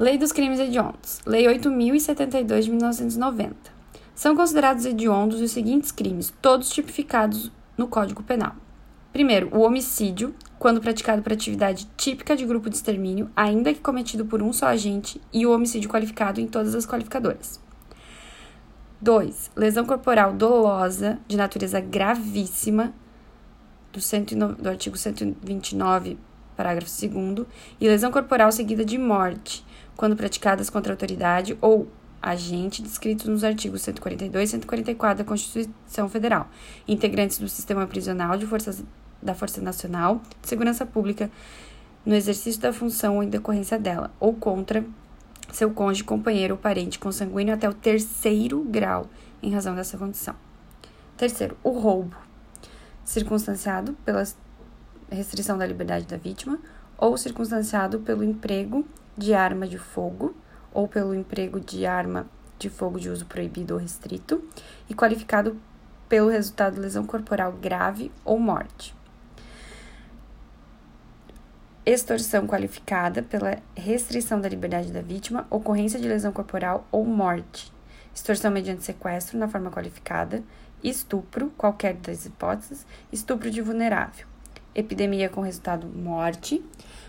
Lei dos Crimes Hediondos. Lei 8072 de 1990. São considerados hediondos os seguintes crimes, todos tipificados no Código Penal. Primeiro, o homicídio, quando praticado por atividade típica de grupo de extermínio, ainda que cometido por um só agente, e o homicídio qualificado em todas as qualificadoras. 2. Lesão corporal dolosa de natureza gravíssima, do, do artigo 129, parágrafo 2, e lesão corporal seguida de morte, quando praticadas contra a autoridade ou agente descritos nos artigos 142 e 144 da Constituição Federal, integrantes do sistema prisional de forças da Força Nacional de Segurança Pública no exercício da função ou em decorrência dela, ou contra seu cônjuge, companheiro ou parente consanguíneo até o terceiro grau, em razão dessa condição. Terceiro, o roubo, circunstanciado pela restrição da liberdade da vítima ou circunstanciado pelo emprego de arma de fogo ou pelo emprego de arma de fogo de uso proibido ou restrito e qualificado pelo resultado de lesão corporal grave ou morte. Extorsão qualificada pela restrição da liberdade da vítima, ocorrência de lesão corporal ou morte. Extorsão mediante sequestro na forma qualificada, estupro, qualquer das hipóteses, estupro de vulnerável. Epidemia com resultado morte,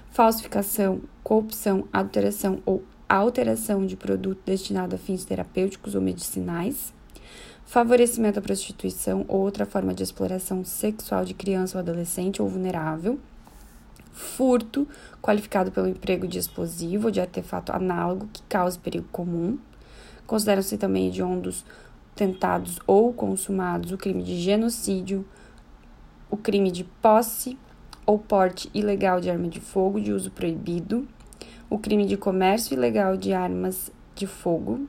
falsificação, corrupção, adulteração ou alteração de produto destinado a fins terapêuticos ou medicinais, favorecimento à prostituição ou outra forma de exploração sexual de criança ou adolescente ou vulnerável, furto, qualificado pelo emprego de explosivo ou de artefato análogo que cause perigo comum. Consideram-se também hediondos tentados ou consumados o crime de genocídio, o crime de posse ou porte ilegal de arma de fogo de uso proibido, o crime de comércio ilegal de armas de fogo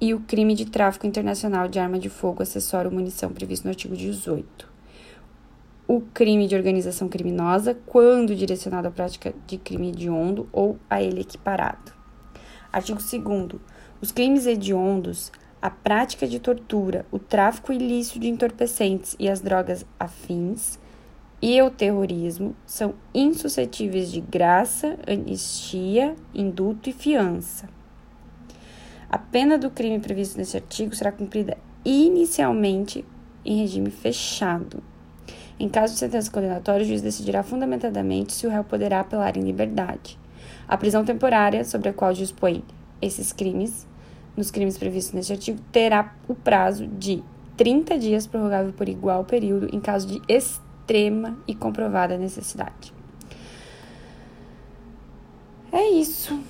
e o crime de tráfico internacional de arma de fogo, acessório ou munição previsto no artigo 18. O crime de organização criminosa, quando direcionado à prática de crime hediondo ou a ele equiparado. Artigo 2 Os crimes hediondos a prática de tortura, o tráfico ilícito de entorpecentes e as drogas afins e o terrorismo são insuscetíveis de graça, anistia, induto e fiança. A pena do crime previsto nesse artigo será cumprida inicialmente em regime fechado. Em caso de sentença condenatória, o juiz decidirá fundamentadamente se o réu poderá apelar em liberdade. A prisão temporária, sobre a qual dispõe esses crimes, nos crimes previstos neste artigo terá o prazo de 30 dias prorrogável por igual período em caso de extrema e comprovada necessidade. É isso.